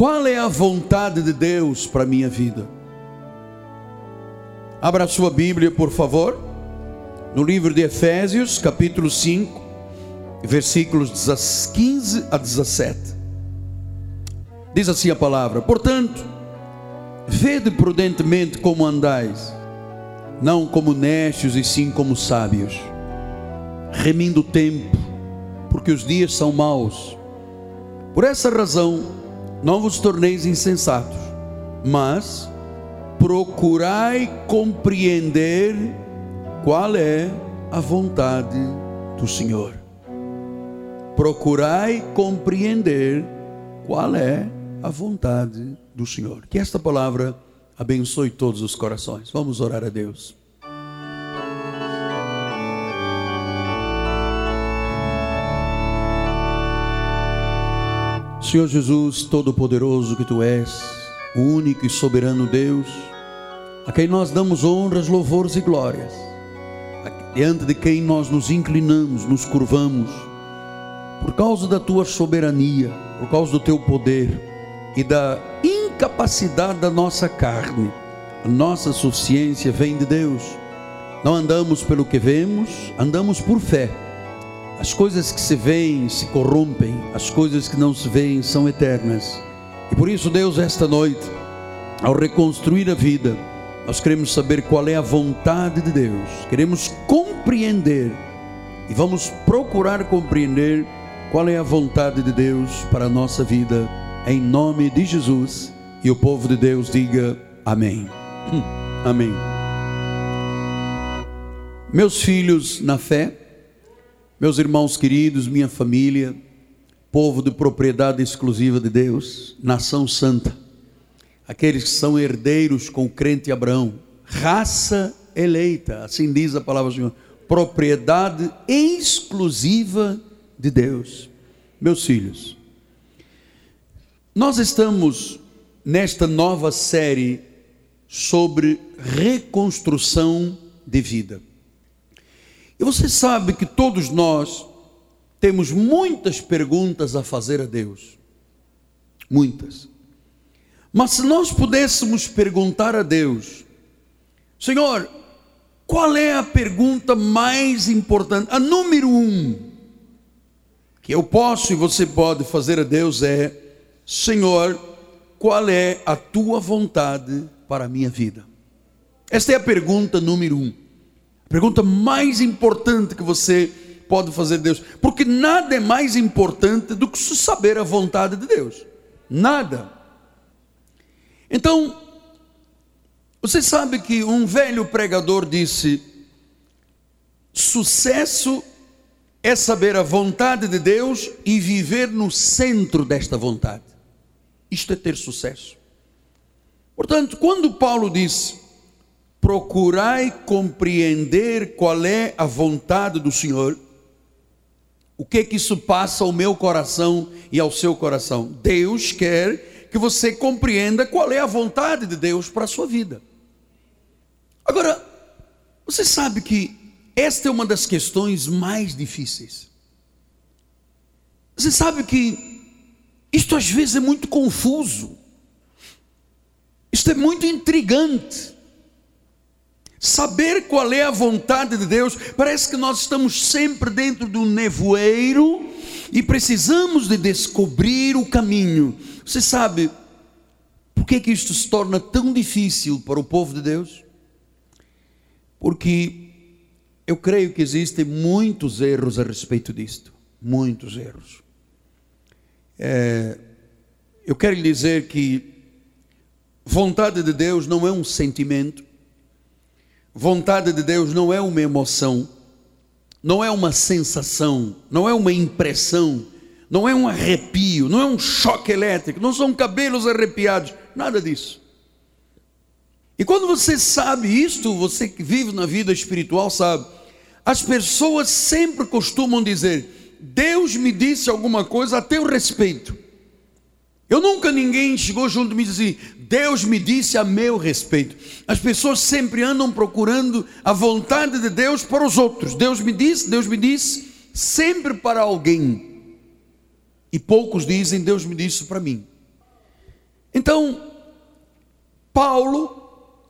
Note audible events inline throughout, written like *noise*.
Qual é a vontade de Deus para a minha vida? Abra sua Bíblia, por favor, no livro de Efésios, capítulo 5, versículos 15 a 17. Diz assim a palavra: Portanto, vede prudentemente como andais, não como necios e sim como sábios, remindo o tempo, porque os dias são maus. Por essa razão, não vos torneis insensatos, mas procurai compreender qual é a vontade do Senhor. Procurai compreender qual é a vontade do Senhor. Que esta palavra abençoe todos os corações. Vamos orar a Deus. Senhor Jesus, Todo-Poderoso que Tu és, único e soberano Deus, a quem nós damos honras, louvores e glórias, diante de quem nós nos inclinamos, nos curvamos, por causa da tua soberania, por causa do teu poder e da incapacidade da nossa carne, a nossa suficiência vem de Deus. Não andamos pelo que vemos, andamos por fé. As coisas que se veem se corrompem, as coisas que não se veem são eternas. E por isso, Deus, esta noite, ao reconstruir a vida, nós queremos saber qual é a vontade de Deus, queremos compreender e vamos procurar compreender qual é a vontade de Deus para a nossa vida, em nome de Jesus. E o povo de Deus diga amém. Hum, amém. Meus filhos na fé, meus irmãos queridos, minha família, povo de propriedade exclusiva de Deus, nação santa aqueles que são herdeiros com o crente Abraão, raça eleita, assim diz a palavra do Senhor, propriedade exclusiva de Deus. Meus filhos, nós estamos nesta nova série sobre reconstrução de vida. E você sabe que todos nós temos muitas perguntas a fazer a Deus. Muitas. Mas se nós pudéssemos perguntar a Deus, Senhor, qual é a pergunta mais importante? A número um que eu posso e você pode fazer a Deus é: Senhor, qual é a tua vontade para a minha vida? Esta é a pergunta número um. Pergunta mais importante que você pode fazer a Deus, porque nada é mais importante do que saber a vontade de Deus. Nada. Então, você sabe que um velho pregador disse: sucesso é saber a vontade de Deus e viver no centro desta vontade. Isto é ter sucesso. Portanto, quando Paulo diz: procurai compreender qual é a vontade do Senhor, o que que isso passa ao meu coração e ao seu coração? Deus quer que você compreenda qual é a vontade de Deus para a sua vida. Agora, você sabe que esta é uma das questões mais difíceis. Você sabe que isto às vezes é muito confuso. Isto é muito intrigante. Saber qual é a vontade de Deus, parece que nós estamos sempre dentro do nevoeiro e precisamos de descobrir o caminho. Você sabe por que, que isto se torna tão difícil para o povo de Deus? Porque eu creio que existem muitos erros a respeito disto. Muitos erros. É, eu quero lhe dizer que vontade de Deus não é um sentimento, vontade de Deus não é uma emoção, não é uma sensação, não é uma impressão, não é um arrepio, não é um choque elétrico, não são cabelos arrepiados, nada disso. E quando você sabe isto, você que vive na vida espiritual sabe, as pessoas sempre costumam dizer: Deus me disse alguma coisa a teu respeito. Eu nunca ninguém chegou junto e disse assim, Deus me disse a meu respeito. As pessoas sempre andam procurando a vontade de Deus para os outros. Deus me disse, Deus me disse, sempre para alguém. E poucos dizem, Deus me disse para mim. Então, Paulo,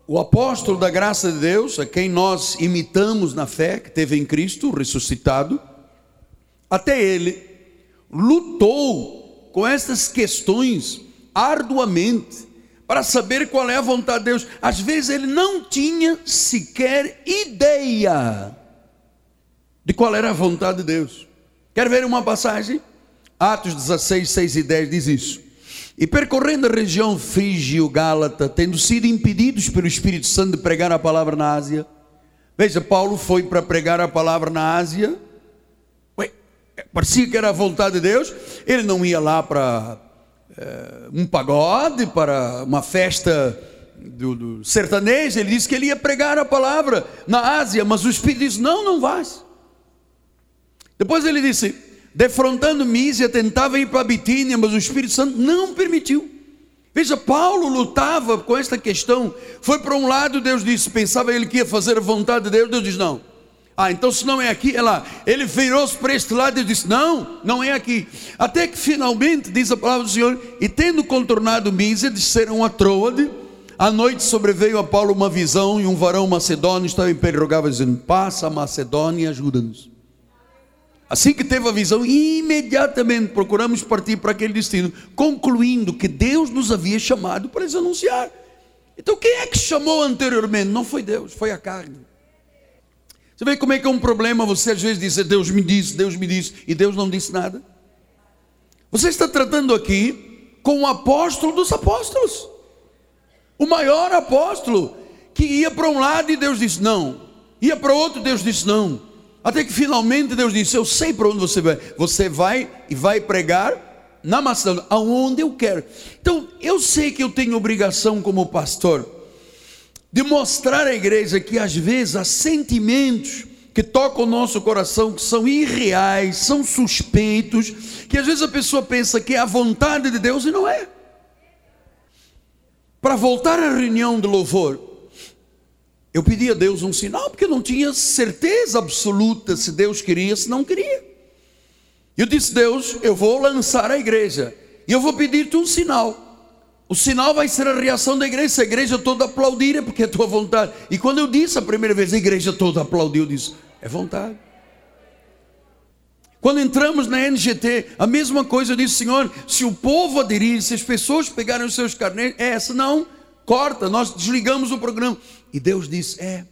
o apóstolo da graça de Deus, a quem nós imitamos na fé, que teve em Cristo ressuscitado, até ele lutou com essas questões arduamente para saber qual é a vontade de Deus. Às vezes ele não tinha sequer ideia de qual era a vontade de Deus. Quer ver uma passagem? Atos 16, 6 e 10 diz isso. E percorrendo a região frígio-gálata, tendo sido impedidos pelo Espírito Santo de pregar a palavra na Ásia. Veja, Paulo foi para pregar a palavra na Ásia. Ué, parecia que era a vontade de Deus. Ele não ia lá para é, um pagode, para uma festa do, do sertanejo. Ele disse que ele ia pregar a palavra na Ásia, mas o Espírito disse: Não, não vais. Depois ele disse: defrontando Mísia, tentava ir para Bitínia, mas o Espírito Santo não permitiu. Veja, Paulo lutava com esta questão. Foi para um lado, Deus disse, pensava ele que ia fazer a vontade de Deus, Deus disse: não. Ah, então se não é aqui, é lá. Ele virou-se para este lado e disse: Não, não é aqui. Até que finalmente, diz a palavra do Senhor, e tendo contornado Mísia, disseram a Troade. À noite sobreveio a Paulo uma visão e um varão macedônio estava em pé e rogava, dizendo: Passa a Macedônia e ajuda-nos. Assim que teve a visão, imediatamente procuramos partir para aquele destino, concluindo que Deus nos havia chamado para lhes anunciar. Então, quem é que chamou anteriormente? Não foi Deus, foi a carne. Você vê como é que é um problema você às vezes dizer Deus me disse, Deus me disse, e Deus não disse nada? Você está tratando aqui com o apóstolo dos apóstolos, o maior apóstolo, que ia para um lado e Deus disse não, ia para outro, Deus disse não. Até que finalmente Deus disse: Eu sei para onde você vai. Você vai e vai pregar na Macedônia, aonde eu quero. Então, eu sei que eu tenho obrigação como pastor de mostrar à igreja que às vezes há sentimentos que tocam o nosso coração que são irreais, são suspeitos, que às vezes a pessoa pensa que é a vontade de Deus e não é. Para voltar à reunião de louvor, eu pedi a Deus um sinal, porque eu não tinha certeza absoluta se Deus queria, se não queria. Eu disse, Deus, eu vou lançar a igreja, e eu vou pedir-te um sinal. O sinal vai ser a reação da igreja, a igreja toda aplaudir, é porque é tua vontade. E quando eu disse a primeira vez, a igreja toda aplaudiu, eu disse, é vontade. Quando entramos na NGT, a mesma coisa, eu disse, Senhor, se o povo aderir, se as pessoas pegarem os seus carneiros, é, se não, corta, nós desligamos o programa. E Deus disse: É.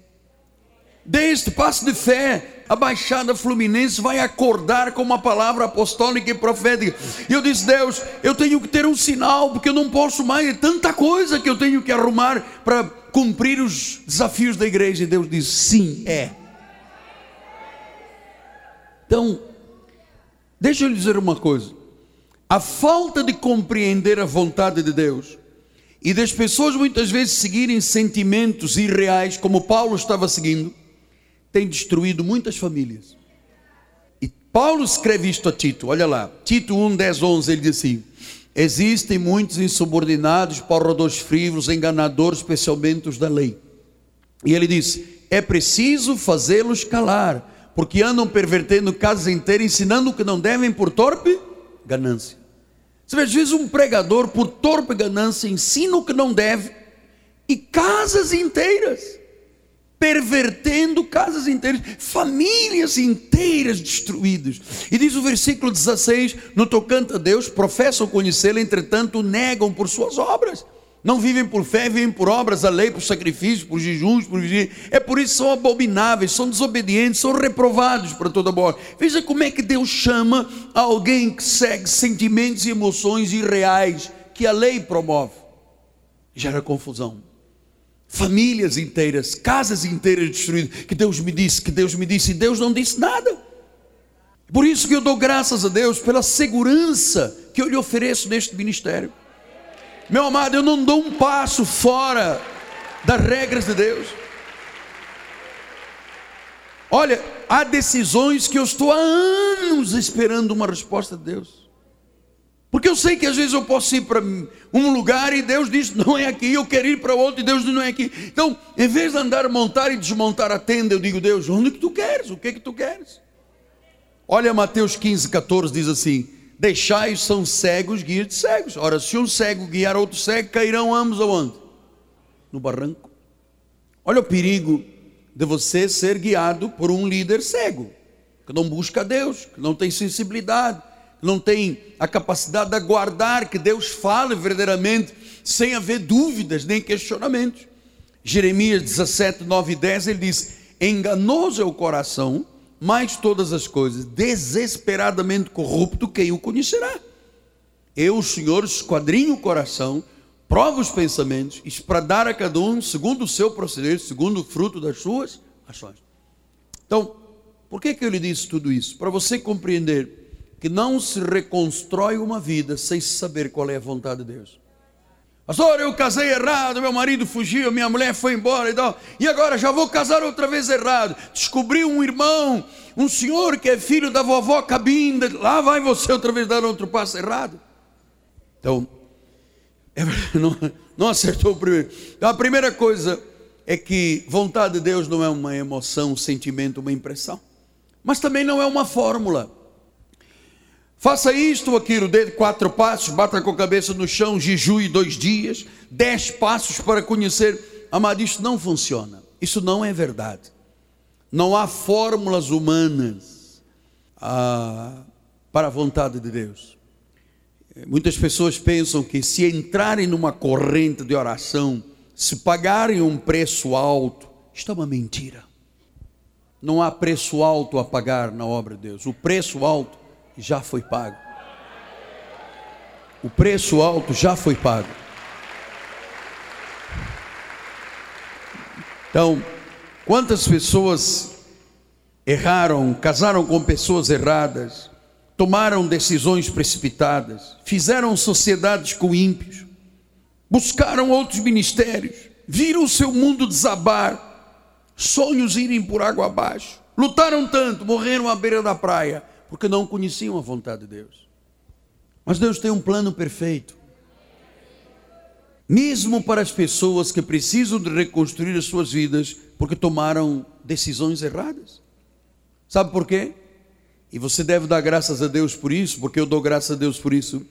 Desde passo de fé, a Baixada Fluminense vai acordar com uma palavra apostólica e profética. E eu disse: Deus, eu tenho que ter um sinal, porque eu não posso mais, é tanta coisa que eu tenho que arrumar para cumprir os desafios da igreja. E Deus disse: Sim, é. Então, deixa eu lhe dizer uma coisa: a falta de compreender a vontade de Deus e das pessoas muitas vezes seguirem sentimentos irreais, como Paulo estava seguindo, tem destruído muitas famílias. E Paulo escreve isto a Tito, olha lá, Tito 1, 10, 11, ele diz assim: Existem muitos insubordinados, porradores frívolos, enganadores, especialmente os da lei. E ele diz: É preciso fazê-los calar, porque andam pervertendo casas inteiras, ensinando o que não devem por torpe ganância. Você vê, às vezes um pregador, por torpe ganância, ensina o que não deve, e casas inteiras, pervertendo casas inteiras, famílias inteiras destruídas. E diz o versículo 16: No tocante a Deus, professam conhecê-lo, entretanto negam por suas obras. Não vivem por fé, vivem por obras, a lei, por sacrifícios, por jejuns, por vigília. É por isso que são abomináveis, são desobedientes, são reprovados para toda boa. Veja como é que Deus chama alguém que segue sentimentos e emoções irreais que a lei promove. Gera confusão. Famílias inteiras, casas inteiras destruídas. Que Deus me disse, que Deus me disse, e Deus não disse nada. Por isso que eu dou graças a Deus pela segurança que eu lhe ofereço neste ministério. Meu amado, eu não dou um passo fora das regras de Deus. Olha, há decisões que eu estou há anos esperando uma resposta de Deus. Porque eu sei que às vezes eu posso ir para um lugar e Deus diz não é aqui, eu quero ir para outro e Deus diz não é aqui. Então, em vez de andar, montar e desmontar a tenda, eu digo, Deus, onde que tu queres? O que que tu queres? Olha Mateus 15, 14, diz assim: deixais são cegos, guias de cegos. Ora, se um cego guiar outro cego, cairão ambos aonde? No barranco. Olha o perigo de você ser guiado por um líder cego, que não busca Deus, que não tem sensibilidade, não tem a capacidade de aguardar que Deus fale verdadeiramente, sem haver dúvidas nem questionamentos. Jeremias 17, 9 e 10, ele diz: Enganoso é o coração mais todas as coisas, desesperadamente corrupto, quem o conhecerá? Eu, o Senhor, esquadrinho o coração, provo os pensamentos, e para dar a cada um, segundo o seu proceder, segundo o fruto das suas ações. Então, por que, que eu lhe disse tudo isso? Para você compreender que não se reconstrói uma vida sem saber qual é a vontade de Deus. Pastor, eu casei errado, meu marido fugiu, minha mulher foi embora e tal. E agora já vou casar outra vez errado. Descobri um irmão, um senhor que é filho da vovó Cabinda. Lá vai você outra vez dar outro passo errado. Então, é *laughs* não, não acertou o primeiro. Então, a primeira coisa é que vontade de Deus não é uma emoção, um sentimento, uma impressão. Mas também não é uma fórmula. Faça isto ou aquilo, dê quatro passos, bata com a cabeça no chão, jejue dois dias, dez passos para conhecer. Amado, isso não funciona. Isso não é verdade. Não há fórmulas humanas ah, para a vontade de Deus. Muitas pessoas pensam que se entrarem numa corrente de oração, se pagarem um preço alto, isto é uma mentira. Não há preço alto a pagar na obra de Deus. O preço alto já foi pago. O preço alto já foi pago. Então, quantas pessoas erraram, casaram com pessoas erradas, tomaram decisões precipitadas, fizeram sociedades com ímpios, buscaram outros ministérios, viram o seu mundo desabar, sonhos irem por água abaixo, lutaram tanto, morreram à beira da praia, porque não conheciam a vontade de Deus. Mas Deus tem um plano perfeito. Mesmo para as pessoas que precisam de reconstruir as suas vidas porque tomaram decisões erradas. Sabe por quê? E você deve dar graças a Deus por isso, porque eu dou graças a Deus por isso,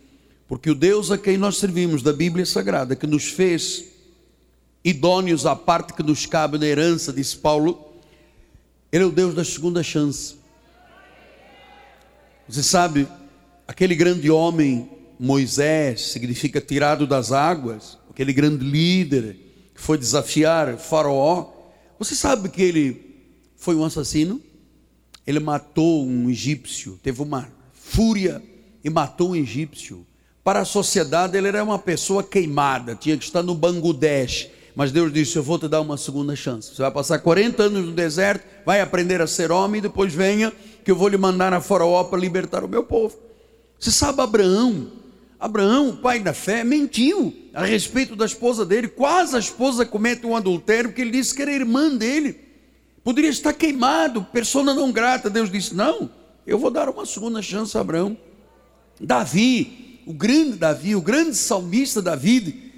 porque o Deus a quem nós servimos da Bíblia Sagrada, que nos fez idôneos à parte que nos cabe na herança, disse Paulo, Ele é o Deus da segunda chance. Você sabe, aquele grande homem, Moisés, significa tirado das águas, aquele grande líder que foi desafiar Faraó. Você sabe que ele foi um assassino? Ele matou um egípcio, teve uma fúria e matou um egípcio. Para a sociedade, ele era uma pessoa queimada, tinha que estar no Bangladesh. Mas Deus disse: Eu vou te dar uma segunda chance. Você vai passar 40 anos no deserto, vai aprender a ser homem, e depois venha que eu vou lhe mandar a Faraó para libertar o meu povo. Você sabe, Abraão, Abraão, o pai da fé, mentiu a respeito da esposa dele. Quase a esposa comete um adultério, porque ele disse que era irmã dele. Poderia estar queimado, persona não grata. Deus disse: Não, eu vou dar uma segunda chance a Abraão. Davi, o grande Davi, o grande salmista Davi,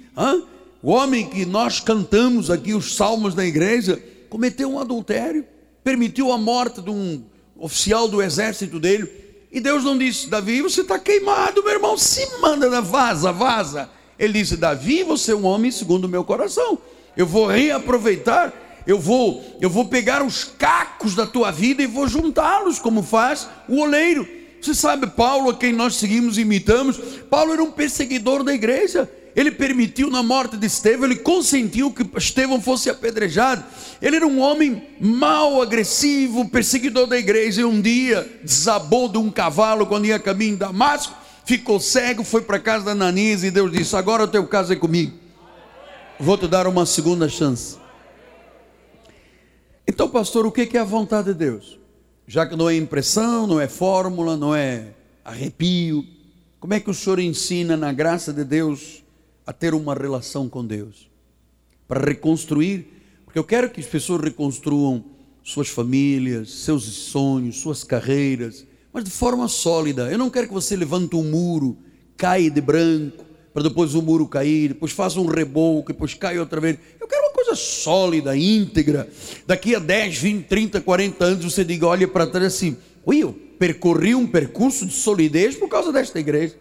o homem que nós cantamos aqui os salmos da igreja, cometeu um adultério, permitiu a morte de um oficial do exército dele. E Deus não disse, Davi, você está queimado, meu irmão, se manda, vaza, vaza. Ele disse, Davi, você é um homem segundo o meu coração. Eu vou reaproveitar, eu vou, eu vou pegar os cacos da tua vida e vou juntá-los, como faz o oleiro. Você sabe, Paulo, a quem nós seguimos e imitamos, Paulo era um perseguidor da igreja ele permitiu na morte de Estevão, ele consentiu que Estevão fosse apedrejado. Ele era um homem mau, agressivo, perseguidor da igreja. E um dia desabou de um cavalo quando ia caminho de Damasco, ficou cego, foi para casa da Ananias e Deus disse: Agora o teu caso é comigo, vou te dar uma segunda chance. Então, pastor, o que é a vontade de Deus? Já que não é impressão, não é fórmula, não é arrepio, como é que o senhor ensina na graça de Deus? A ter uma relação com Deus, para reconstruir, porque eu quero que as pessoas reconstruam suas famílias, seus sonhos, suas carreiras, mas de forma sólida. Eu não quero que você levante um muro, caia de branco, para depois o muro cair, depois faça um reboco, depois caia outra vez. Eu quero uma coisa sólida, íntegra. Daqui a 10, 20, 30, 40 anos você diga, olha para trás assim, Will, percorri um percurso de solidez por causa desta igreja.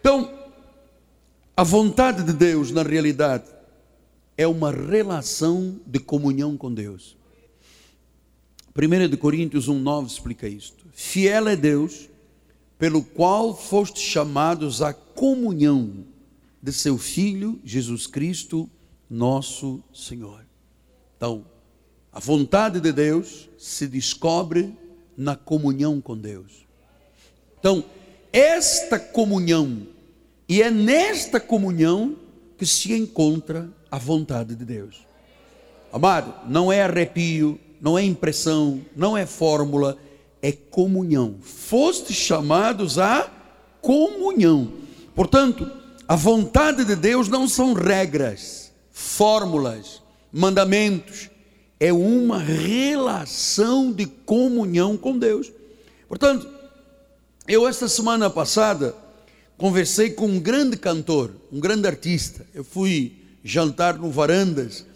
Então, a vontade de Deus, na realidade, é uma relação de comunhão com Deus. 1 de Coríntios 1,9 explica isto. Fiel é Deus, pelo qual foste chamados à comunhão de seu Filho Jesus Cristo, nosso Senhor. Então, a vontade de Deus se descobre na comunhão com Deus. Então, esta comunhão, e é nesta comunhão que se encontra a vontade de Deus. Amado, não é arrepio, não é impressão, não é fórmula, é comunhão. Foste chamados a comunhão. Portanto, a vontade de Deus não são regras, fórmulas, mandamentos, é uma relação de comunhão com Deus. Portanto, eu esta semana passada conversei com um grande cantor, um grande artista. Eu fui jantar no Varandas.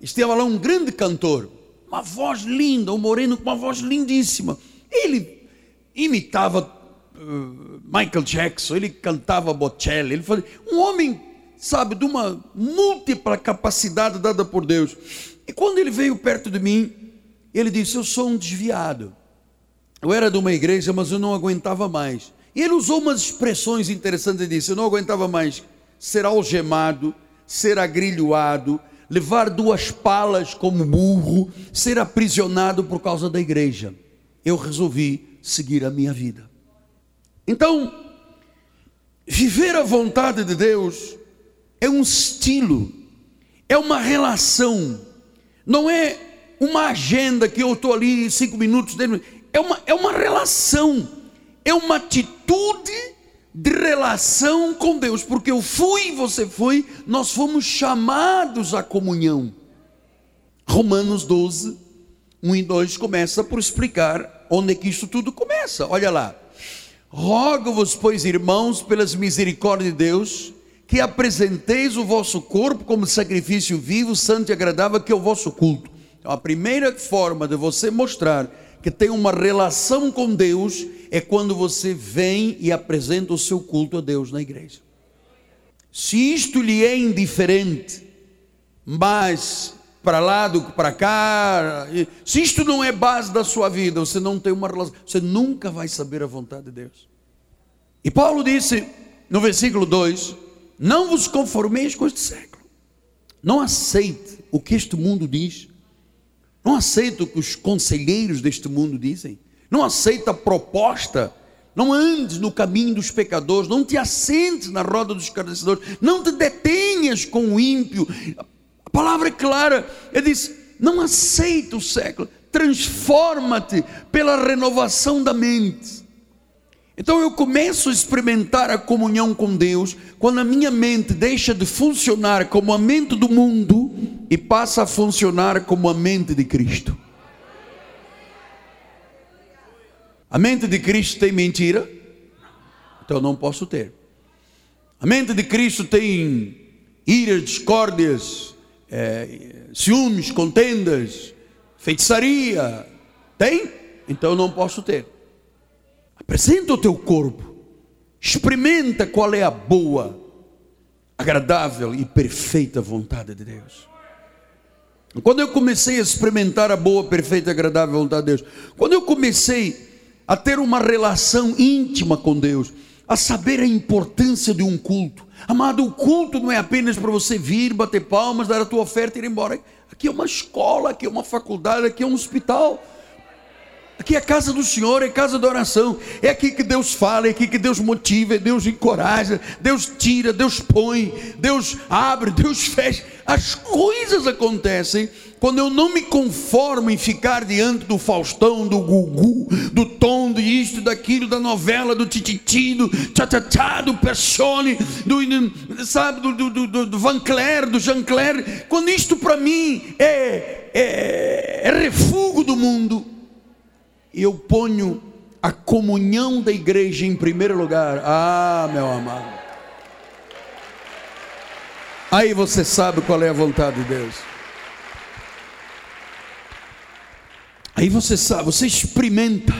Estava lá um grande cantor, uma voz linda, um moreno com uma voz lindíssima. Ele imitava uh, Michael Jackson, ele cantava Bocelli, ele fazia, um homem, sabe, de uma múltipla capacidade dada por Deus. E quando ele veio perto de mim, ele disse: Eu sou um desviado. Eu era de uma igreja, mas eu não aguentava mais. E ele usou umas expressões interessantes. Ele disse: Eu não aguentava mais ser algemado, ser agrilhoado, levar duas palas como burro, ser aprisionado por causa da igreja. Eu resolvi seguir a minha vida. Então, viver a vontade de Deus é um estilo, é uma relação não é uma agenda que eu estou ali cinco minutos, é uma, é uma relação, é uma atitude de relação com Deus, porque eu fui, você foi, nós fomos chamados à comunhão. Romanos 12, 1 e 2 começa por explicar onde é que isso tudo começa. Olha lá. Rogo-vos, pois, irmãos, pelas misericórdias de Deus, que apresenteis o vosso corpo como sacrifício vivo, santo e agradável, que é o vosso culto. Então, a primeira forma de você mostrar que tem uma relação com Deus é quando você vem e apresenta o seu culto a Deus na igreja. Se isto lhe é indiferente, mas para lá do que para cá, se isto não é base da sua vida, você não tem uma relação, você nunca vai saber a vontade de Deus. E Paulo disse no versículo 2: não vos conformeis com este século. Não aceite o que este mundo diz. Não aceite o que os conselheiros deste mundo dizem. Não aceite a proposta. Não andes no caminho dos pecadores. Não te assentes na roda dos escarnecedores. Não te detenhas com o ímpio. A palavra é clara. Ele diz: não aceite o século. Transforma-te pela renovação da mente. Então eu começo a experimentar a comunhão com Deus quando a minha mente deixa de funcionar como a mente do mundo e passa a funcionar como a mente de Cristo. A mente de Cristo tem mentira? Então não posso ter. A mente de Cristo tem iras, discórdias, é, ciúmes, contendas, feitiçaria? Tem? Então não posso ter. Apresenta o teu corpo. Experimenta qual é a boa, agradável e perfeita vontade de Deus. Quando eu comecei a experimentar a boa, perfeita e agradável vontade de Deus, quando eu comecei a ter uma relação íntima com Deus, a saber a importância de um culto. Amado, o culto não é apenas para você vir, bater palmas, dar a tua oferta e ir embora. Aqui é uma escola, aqui é uma faculdade, aqui é um hospital. Aqui é casa do Senhor, é casa da oração. É aqui que Deus fala, é aqui que Deus motiva, Deus encoraja, Deus tira, Deus põe, Deus abre, *laughs* Deus fecha. As coisas acontecem quando eu não me conformo em ficar diante do Faustão, do Gugu, do Tom, de isto, daquilo, da novela, do Tititi, do Tchatchá, do Persone, do, sabe, do, do, do, do Van Clair, do Jean Clair. Quando isto para mim é, é, é refúgio do mundo eu ponho a comunhão da igreja em primeiro lugar. Ah, meu amado. Aí você sabe qual é a vontade de Deus. Aí você sabe, você experimenta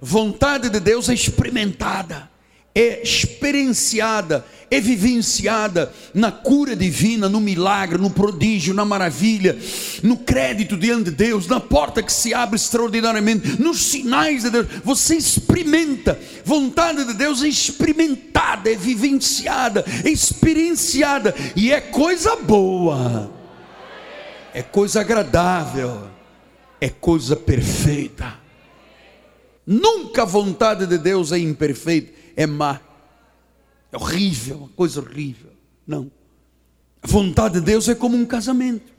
vontade de Deus é experimentada, é experienciada, é vivenciada na cura divina, no milagre, no prodígio, na maravilha, no crédito diante de Deus, na porta que se abre extraordinariamente, nos sinais de Deus. Você experimenta, vontade de Deus é experimentada, é vivenciada, é experienciada. E é coisa boa, é coisa agradável, é coisa perfeita. Nunca a vontade de Deus é imperfeita, é má, é horrível, uma coisa horrível. Não. A vontade de Deus é como um casamento.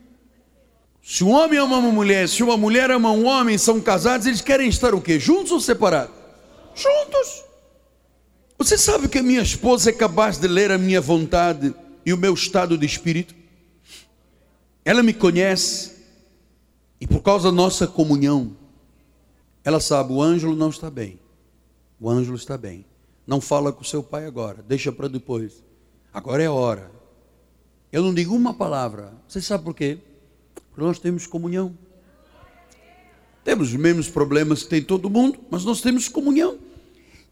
Se um homem ama uma mulher, se uma mulher ama um homem, são casados, eles querem estar o quê? Juntos ou separados? Juntos. Você sabe que a minha esposa é capaz de ler a minha vontade e o meu estado de espírito? Ela me conhece e por causa da nossa comunhão, ela sabe, o Ângelo não está bem. O Ângelo está bem. Não fala com seu pai agora, deixa para depois. Agora é hora. Eu não digo uma palavra. Você sabe por quê? Porque nós temos comunhão. Temos os mesmos problemas que tem todo mundo, mas nós temos comunhão.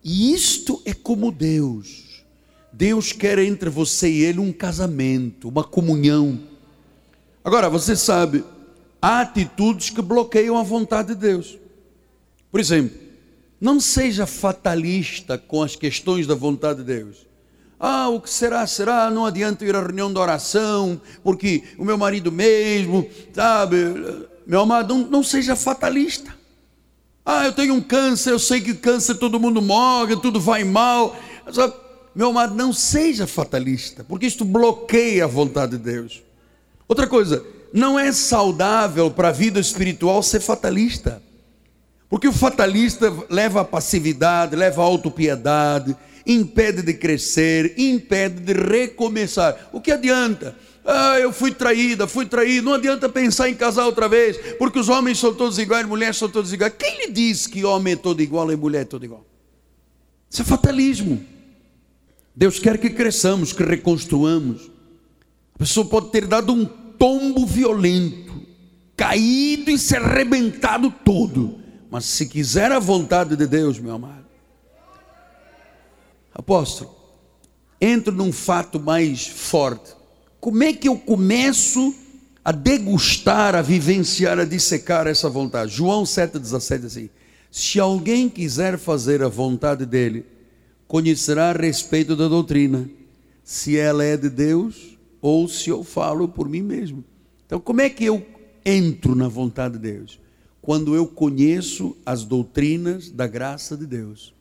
E isto é como Deus. Deus quer entre você e ele um casamento, uma comunhão. Agora, você sabe, há atitudes que bloqueiam a vontade de Deus. Por exemplo, não seja fatalista com as questões da vontade de Deus. Ah, o que será, será, não adianta ir à reunião de oração, porque o meu marido mesmo, sabe, meu amado, não, não seja fatalista. Ah, eu tenho um câncer, eu sei que câncer todo mundo morre, tudo vai mal. Meu amado, não seja fatalista, porque isto bloqueia a vontade de Deus. Outra coisa, não é saudável para a vida espiritual ser fatalista. Porque o fatalista leva à passividade, leva à autopiedade, impede de crescer, impede de recomeçar. O que adianta? Ah, eu fui traída, fui traído. Não adianta pensar em casar outra vez, porque os homens são todos iguais, mulheres são todas iguais. Quem lhe diz que homem é todo igual e mulher é todo igual? Isso é fatalismo. Deus quer que cresçamos, que reconstruamos. A pessoa pode ter dado um tombo violento, caído e se arrebentado todo mas se quiser a vontade de Deus, meu amado. Apóstolo, entro num fato mais forte. Como é que eu começo a degustar, a vivenciar, a dissecar essa vontade? João 7,17 assim: Se alguém quiser fazer a vontade dele, conhecerá a respeito da doutrina, se ela é de Deus ou se eu falo por mim mesmo. Então, como é que eu entro na vontade de Deus? Quando eu conheço as doutrinas da graça de Deus.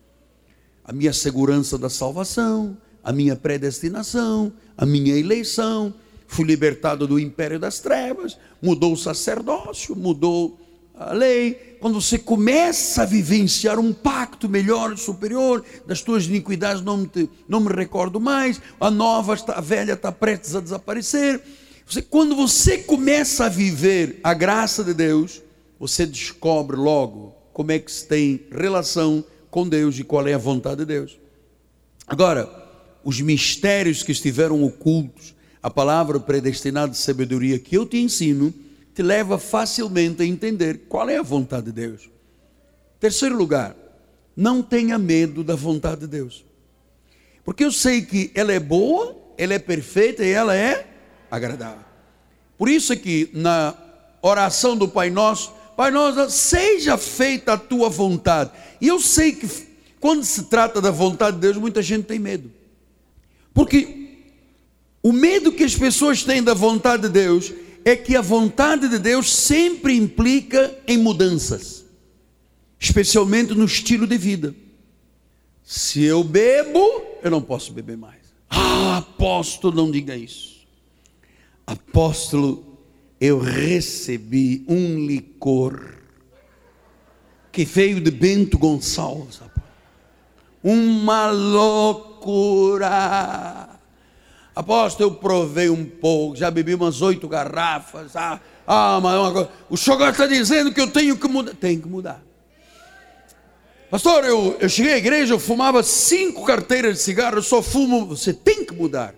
A minha segurança da salvação, a minha predestinação, a minha eleição, fui libertado do império das trevas, mudou o sacerdócio, mudou a lei. Quando você começa a vivenciar um pacto melhor, superior, das tuas iniquidades não me, não me recordo mais, a nova, a velha está prestes a desaparecer. Você, quando você começa a viver a graça de Deus, você descobre logo como é que se tem relação com Deus e qual é a vontade de Deus. Agora, os mistérios que estiveram ocultos, a palavra predestinada de sabedoria que eu te ensino, te leva facilmente a entender qual é a vontade de Deus. Terceiro lugar, não tenha medo da vontade de Deus. Porque eu sei que ela é boa, ela é perfeita e ela é agradável. Por isso é que na oração do Pai Nosso, Pai nosso, seja feita a tua vontade. E eu sei que quando se trata da vontade de Deus, muita gente tem medo. Porque o medo que as pessoas têm da vontade de Deus é que a vontade de Deus sempre implica em mudanças, especialmente no estilo de vida. Se eu bebo, eu não posso beber mais. Ah, apóstolo, não diga isso. Apóstolo, eu recebi um licor que veio de Bento Gonçalves. Uma loucura. Apóstolo, eu provei um pouco, já bebi umas oito garrafas. Ah, ah mas uma o senhor está dizendo que eu tenho que mudar. Tem que mudar. Pastor, eu, eu cheguei à igreja, eu fumava cinco carteiras de cigarro, eu só fumo. Você tem que mudar.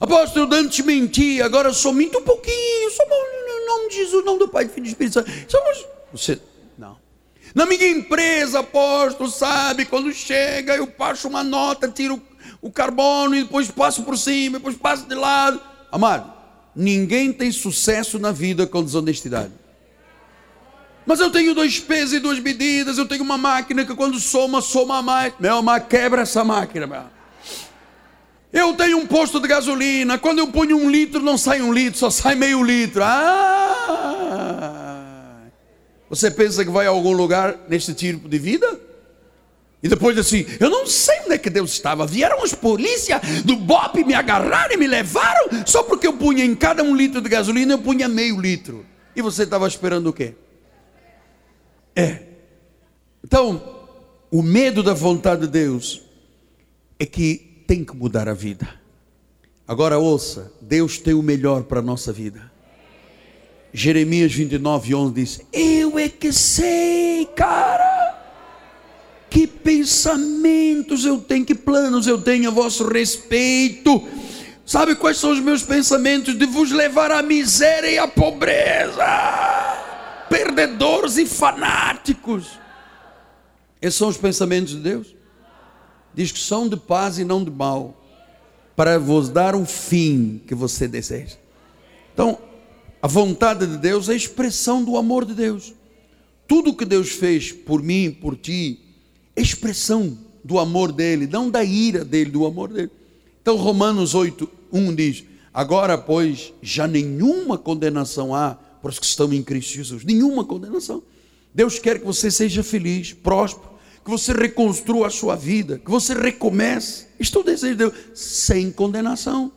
Apóstolo, eu antes menti, agora só minto um pouquinho. Só no nome de Jesus, nome do Pai, Filho e do Espírito Santo. Somos. Você. Não. Na minha empresa, apóstolo, sabe, quando chega, eu passo uma nota, tiro o carbono e depois passo por cima, depois passo de lado. Amado, ninguém tem sucesso na vida com desonestidade. Mas eu tenho dois pesos e duas medidas, eu tenho uma máquina que quando soma, soma mais. Meu, mas quebra essa máquina, meu. Eu tenho um posto de gasolina, quando eu ponho um litro, não sai um litro, só sai meio litro. Ah! Você pensa que vai a algum lugar neste tipo de vida? E depois assim, eu não sei onde é que Deus estava. Vieram os polícia do BOP, me agarraram e me levaram, só porque eu punha em cada um litro de gasolina, eu punha meio litro. E você estava esperando o quê? É. Então, o medo da vontade de Deus é que tem que mudar a vida. Agora ouça, Deus tem o melhor para a nossa vida. Jeremias 29, 11 diz: Eu é que sei, cara, que pensamentos eu tenho, que planos eu tenho a vosso respeito. Sabe quais são os meus pensamentos? De vos levar à miséria e à pobreza perdedores e fanáticos. Esses são os pensamentos de Deus. Diz que são de paz e não de mal, para vos dar o fim que você deseja. Então, a vontade de Deus é a expressão do amor de Deus. Tudo que Deus fez por mim, por ti, é expressão do amor dele, não da ira dele, do amor dele. Então, Romanos 8, 1 diz: Agora, pois, já nenhuma condenação há para os que estão em Cristo Jesus. Nenhuma condenação. Deus quer que você seja feliz, próspero, que você reconstrua a sua vida, que você recomece. Isto é o desejo de Deus, sem condenação.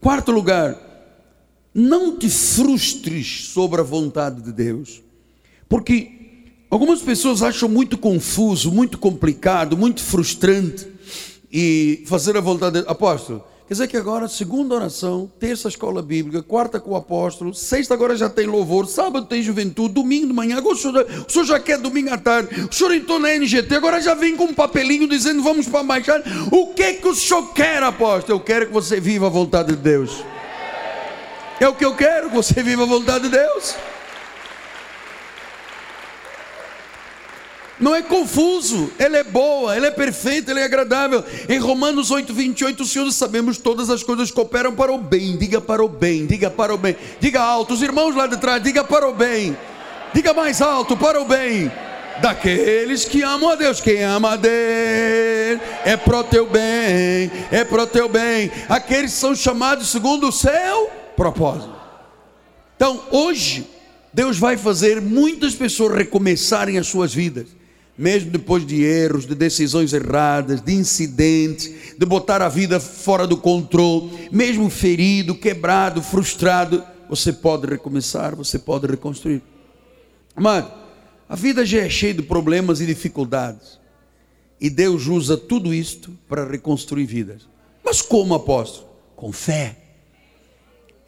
Quarto lugar, não te frustres sobre a vontade de Deus, porque algumas pessoas acham muito confuso, muito complicado, muito frustrante e fazer a vontade de Deus. Apóstolo, Quer dizer que agora, segunda oração, terça escola bíblica, quarta com o apóstolo, sexta agora já tem louvor, sábado tem juventude, domingo de manhã, agora o senhor, o senhor já quer domingo à tarde, o senhor entrou na NGT, agora já vem com um papelinho dizendo vamos para a baixada. O que que o senhor quer, apóstolo? Eu quero que você viva a vontade de Deus. É o que eu quero, que você viva a vontade de Deus. Não é confuso, ela é boa, ela é perfeita, ela é agradável. Em Romanos 8, 28, o Senhor sabemos todas as coisas cooperam para o bem, diga para o bem, diga para o bem, diga alto, os irmãos lá de trás, diga para o bem, diga mais alto, para o bem. Daqueles que amam a Deus, quem ama a Deus é pro teu bem, é pro teu bem. Aqueles são chamados segundo o seu propósito. Então, hoje, Deus vai fazer muitas pessoas recomeçarem as suas vidas mesmo depois de erros, de decisões erradas, de incidentes, de botar a vida fora do controle, mesmo ferido, quebrado, frustrado, você pode recomeçar, você pode reconstruir. Amado, a vida já é cheia de problemas e dificuldades. E Deus usa tudo isto para reconstruir vidas. Mas como, apóstolo? Com fé.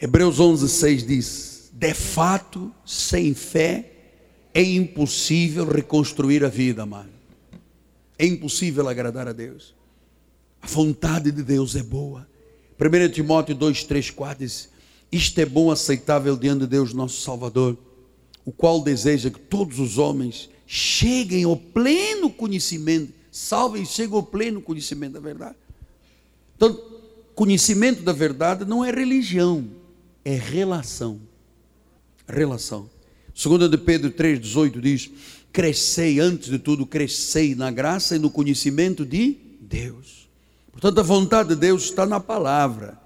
Hebreus 11, 6 diz: De fato, sem fé é impossível reconstruir a vida, amado. É impossível agradar a Deus. A vontade de Deus é boa. 1 Timóteo 2, 3, 4 diz: Isto é bom, aceitável diante de Deus, nosso Salvador, o qual deseja que todos os homens cheguem ao pleno conhecimento, salvem e cheguem ao pleno conhecimento da verdade. Então, conhecimento da verdade não é religião, é relação. Relação. Segunda de Pedro 3,18 diz: Crescei, antes de tudo, crescei na graça e no conhecimento de Deus. Portanto, a vontade de Deus está na palavra.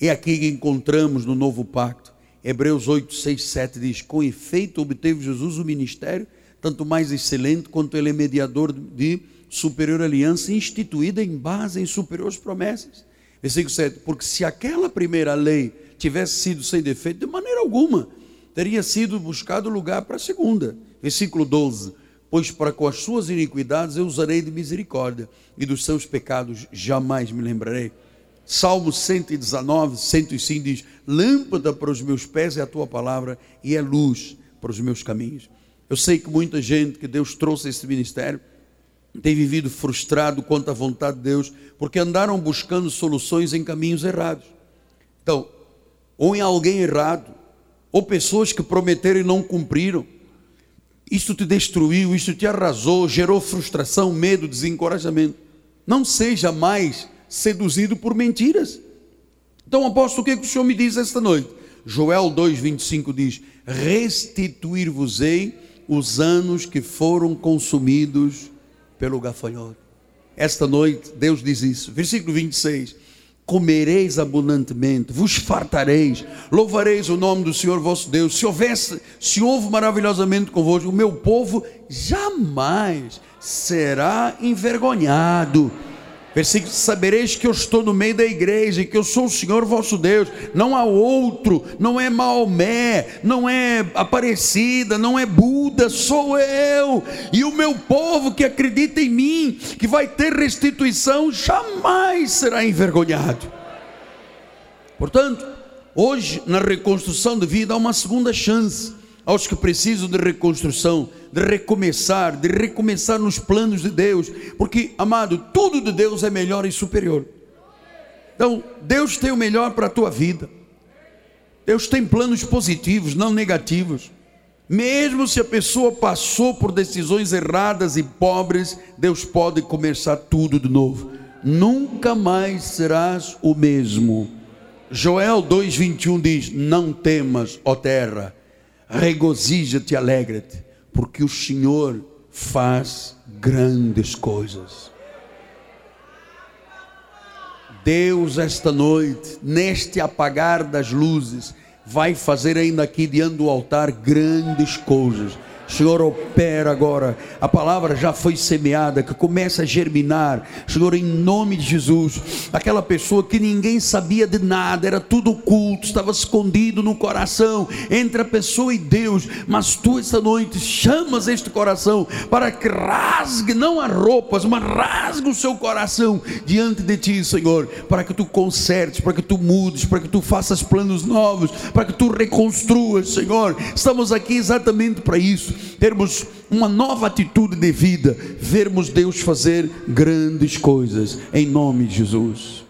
É aqui que encontramos no novo pacto. Hebreus 8, 6, 7 diz: Com efeito obteve Jesus o ministério, tanto mais excelente quanto ele é mediador de superior aliança, instituída em base em superiores promessas. Versículo 7: Porque se aquela primeira lei tivesse sido sem defeito, de maneira alguma teria sido buscado lugar para a segunda. Versículo 12: Pois para com as suas iniquidades eu usarei de misericórdia, e dos seus pecados jamais me lembrarei. Salmo 119, 105 diz: Lâmpada para os meus pés é a tua palavra, e é luz para os meus caminhos. Eu sei que muita gente que Deus trouxe a esse ministério tem vivido frustrado quanto à vontade de Deus, porque andaram buscando soluções em caminhos errados. Então, ou em alguém errado, ou pessoas que prometeram e não cumpriram. isto te destruiu, isto te arrasou, gerou frustração, medo, desencorajamento. Não seja mais seduzido por mentiras. Então, apóstolo, o que, é que o Senhor me diz esta noite? Joel 2,25 diz: Restituir-vos-ei os anos que foram consumidos pelo gafanhoto. Esta noite, Deus diz isso. Versículo 26 comereis abundantemente, vos fartareis, louvareis o nome do Senhor vosso Deus. Se houvesse, se houve maravilhosamente convosco, o meu povo jamais será envergonhado. Versículo: Sabereis que eu estou no meio da igreja, que eu sou o Senhor vosso Deus, não há outro, não é Maomé, não é Aparecida, não é Buda, sou eu, e o meu povo que acredita em mim, que vai ter restituição, jamais será envergonhado. Portanto, hoje, na reconstrução de vida, há uma segunda chance aos que precisam de reconstrução, de recomeçar, de recomeçar nos planos de Deus, porque, amado, tudo de Deus é melhor e superior. Então, Deus tem o melhor para a tua vida. Deus tem planos positivos, não negativos. Mesmo se a pessoa passou por decisões erradas e pobres, Deus pode começar tudo de novo. Nunca mais serás o mesmo. Joel 2:21 diz: Não temas, ó terra regozija-te, alegra-te, porque o Senhor faz grandes coisas. Deus, esta noite, neste apagar das luzes, vai fazer ainda aqui diante do altar grandes coisas Senhor, opera agora. A palavra já foi semeada, que começa a germinar. Senhor, em nome de Jesus. Aquela pessoa que ninguém sabia de nada, era tudo oculto, estava escondido no coração entre a pessoa e Deus. Mas tu, esta noite, chamas este coração para que rasgue, não as roupas, mas rasgue o seu coração diante de ti, Senhor, para que tu consertes, para que tu mudes, para que tu faças planos novos, para que tu reconstruas, Senhor. Estamos aqui exatamente para isso termos uma nova atitude de vida, vermos Deus fazer grandes coisas, em nome de Jesus.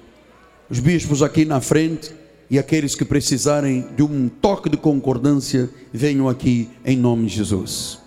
Os bispos aqui na frente e aqueles que precisarem de um toque de concordância, venham aqui em nome de Jesus.